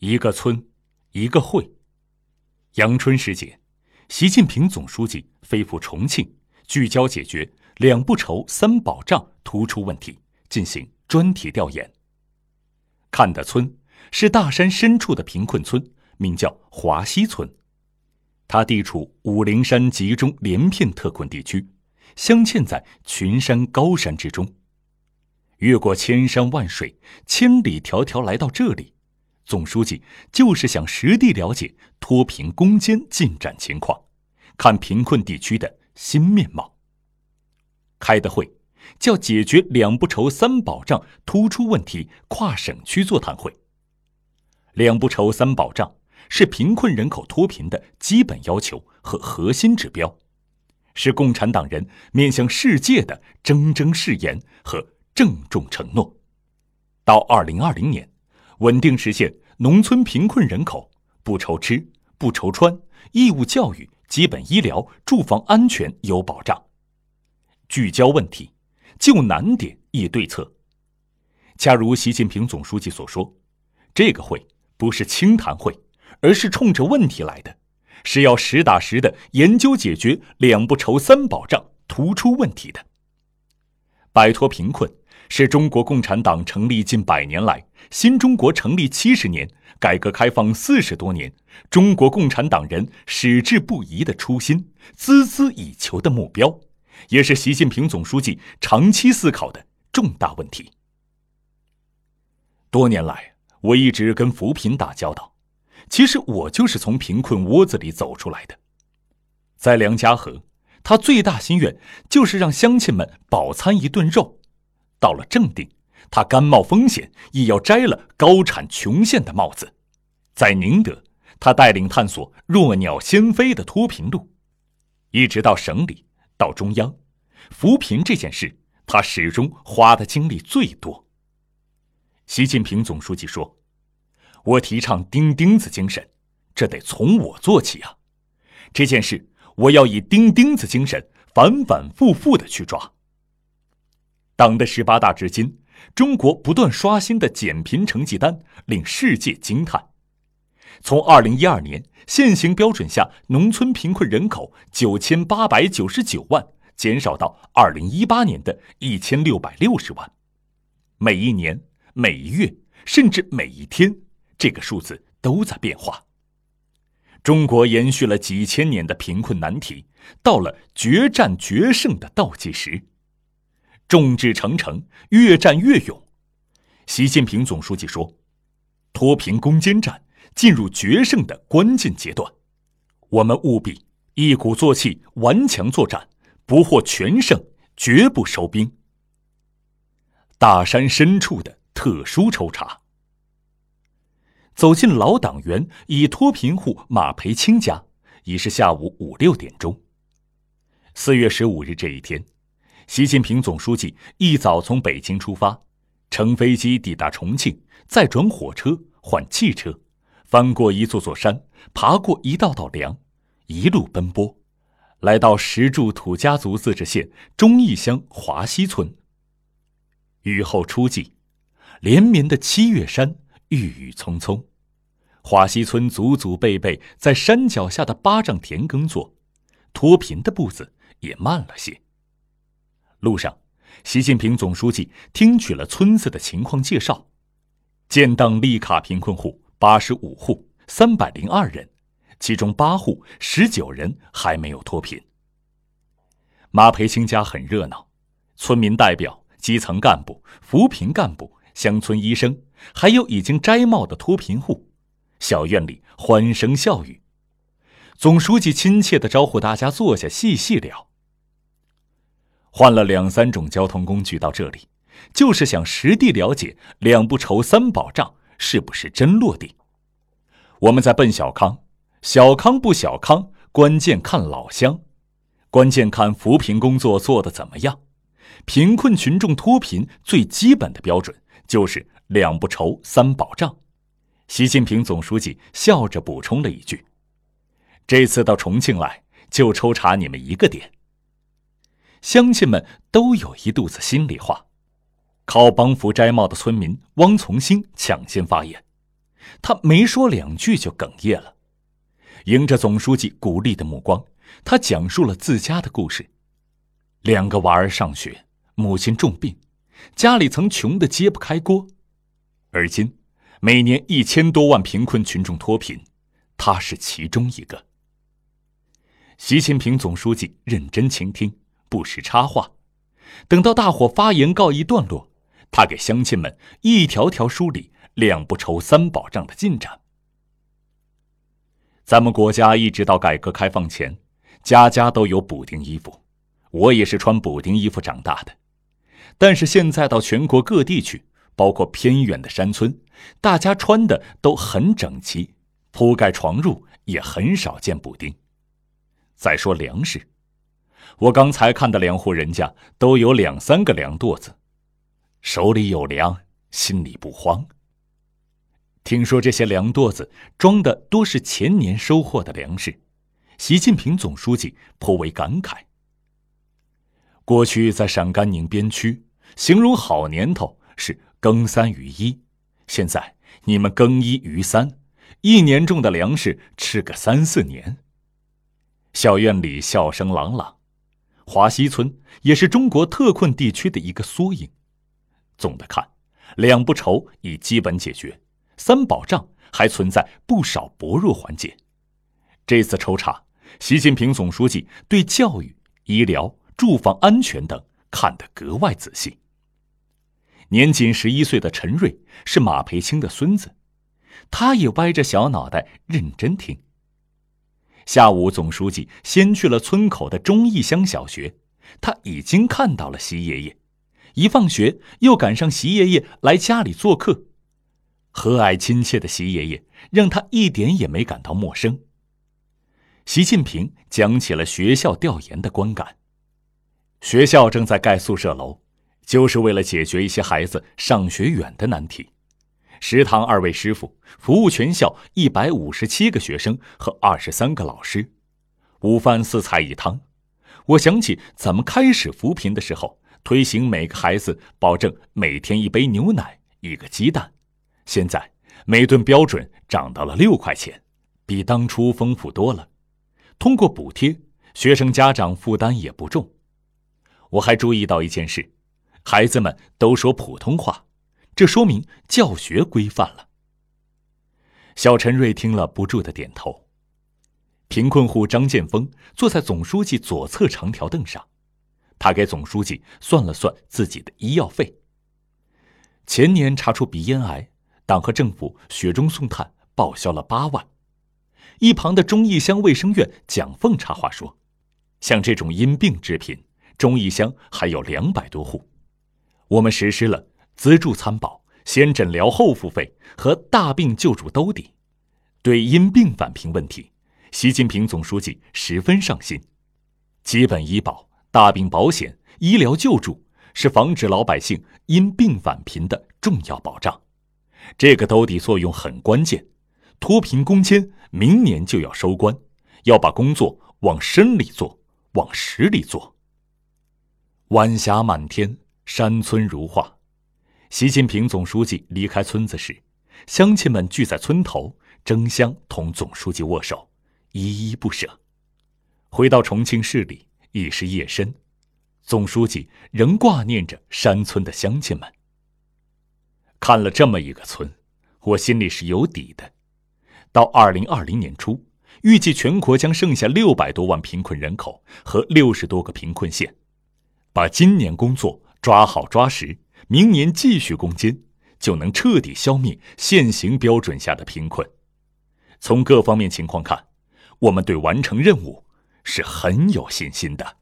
一个村，一个会。阳春时节，习近平总书记飞赴重庆，聚焦解决“两不愁、三保障”突出问题，进行专题调研。看的村是大山深处的贫困村，名叫华西村。它地处武陵山集中连片特困地区，镶嵌在群山高山之中。越过千山万水，千里迢迢来到这里，总书记就是想实地了解脱贫攻坚进展情况，看贫困地区的新面貌。开的会叫“解决两不愁三保障”突出问题跨省区座谈会。两不愁三保障。是贫困人口脱贫的基本要求和核心指标，是共产党人面向世界的铮铮誓言和郑重承诺。到二零二零年，稳定实现农村贫困人口不愁吃、不愁穿，义务教育、基本医疗、住房安全有保障。聚焦问题，就难点议对策。恰如习近平总书记所说，这个会不是清谈会。而是冲着问题来的，是要实打实的研究解决“两不愁、三保障”突出问题的。摆脱贫困是中国共产党成立近百年来、新中国成立七十年、改革开放四十多年，中国共产党人矢志不移的初心、孜孜以求的目标，也是习近平总书记长期思考的重大问题。多年来，我一直跟扶贫打交道。其实我就是从贫困窝子里走出来的，在梁家河，他最大心愿就是让乡亲们饱餐一顿肉；到了正定，他甘冒风险也要摘了高产穷县的帽子；在宁德，他带领探索弱鸟先飞的脱贫路；一直到省里，到中央，扶贫这件事，他始终花的精力最多。习近平总书记说。我提倡钉钉子精神，这得从我做起啊！这件事我要以钉钉子精神反反复复的去抓。党的十八大至今，中国不断刷新的减贫成绩单令世界惊叹。从二零一二年现行标准下农村贫困人口九千八百九十九万，减少到二零一八年的一千六百六十万，每一年、每一月，甚至每一天。这个数字都在变化。中国延续了几千年的贫困难题，到了决战决胜的倒计时，众志成城，越战越勇。习近平总书记说：“脱贫攻坚战进入决胜的关键阶段，我们务必一鼓作气，顽强作战，不获全胜，绝不收兵。”大山深处的特殊抽查。走进老党员已脱贫户马培清家，已是下午五六点钟。四月十五日这一天，习近平总书记一早从北京出发，乘飞机抵达重庆，再转火车换汽车，翻过一座座山，爬过一道道梁，一路奔波，来到石柱土家族自治县忠义乡华西村。雨后初霁，连绵的七月山。郁郁葱葱，华西村祖祖辈辈在山脚下的八丈田耕作，脱贫的步子也慢了些。路上，习近平总书记听取了村子的情况介绍，建档立卡贫困户八十五户，三百零二人，其中八户十九人还没有脱贫。马培清家很热闹，村民代表、基层干部、扶贫干部。乡村医生，还有已经摘帽的脱贫户，小院里欢声笑语。总书记亲切的招呼大家坐下细细聊。换了两三种交通工具到这里，就是想实地了解“两不愁、三保障”是不是真落地。我们在奔小康，小康不小康，关键看老乡，关键看扶贫工作做得怎么样。贫困群众脱贫最基本的标准。就是两不愁三保障，习近平总书记笑着补充了一句：“这次到重庆来，就抽查你们一个点。”乡亲们都有一肚子心里话。靠帮扶摘帽的村民汪从兴抢先发言：“他没说两句就哽咽了。迎着总书记鼓励的目光，他讲述了自家的故事：两个娃儿上学，母亲重病，家里曾穷得揭不开锅，而今每年一千多万贫困群众脱贫，他是其中一个。习近平总书记认真倾听，不时插话。等到大伙发言告一段落，他给乡亲们一条条梳理“两不愁、三保障”的进展。咱们国家一直到改革开放前，家家都有补丁衣服，我也是穿补丁衣服长大的。但是现在到全国各地去，包括偏远的山村，大家穿的都很整齐，铺盖床褥也很少见补丁。再说粮食，我刚才看的两户人家都有两三个粮垛子，手里有粮，心里不慌。听说这些粮垛子装的多是前年收获的粮食，习近平总书记颇为感慨。过去在陕甘宁边区，形容好年头是耕三余一，现在你们耕一余三，一年种的粮食吃个三四年。校院里笑声朗朗，华西村也是中国特困地区的一个缩影。总的看，两不愁已基本解决，三保障还存在不少薄弱环节。这次抽查，习近平总书记对教育、医疗、住房安全等看得格外仔细。年仅十一岁的陈瑞是马培清的孙子，他也歪着小脑袋认真听。下午，总书记先去了村口的忠义乡小学，他已经看到了习爷爷。一放学，又赶上习爷爷来家里做客，和蔼亲切的习爷爷让他一点也没感到陌生。习近平讲起了学校调研的观感：学校正在盖宿舍楼，就是为了解决一些孩子上学远的难题。食堂二位师傅服务全校一百五十七个学生和二十三个老师，午饭四菜一汤。我想起咱们开始扶贫的时候，推行每个孩子保证每天一杯牛奶、一个鸡蛋，现在每顿标准涨到了六块钱，比当初丰富多了。通过补贴，学生家长负担也不重。我还注意到一件事，孩子们都说普通话。这说明教学规范了。小陈瑞听了，不住的点头。贫困户张建峰坐在总书记左侧长条凳上，他给总书记算了算自己的医药费。前年查出鼻咽癌，党和政府雪中送炭，报销了八万。一旁的忠义乡卫生院蒋凤插话说：“像这种因病致贫，忠义乡还有两百多户，我们实施了。”资助参保、先诊疗后付费和大病救助兜底，对因病返贫问题，习近平总书记十分上心。基本医保、大病保险、医疗救助是防止老百姓因病返贫的重要保障，这个兜底作用很关键。脱贫攻坚明年就要收官，要把工作往深里做，往实里做。晚霞满天，山村如画。习近平总书记离开村子时，乡亲们聚在村头争相同总书记握手，依依不舍。回到重庆市里，已是夜深，总书记仍挂念着山村的乡亲们。看了这么一个村，我心里是有底的。到二零二零年初，预计全国将剩下六百多万贫困人口和六十多个贫困县，把今年工作抓好抓实。明年继续攻坚，就能彻底消灭现行标准下的贫困。从各方面情况看，我们对完成任务是很有信心的。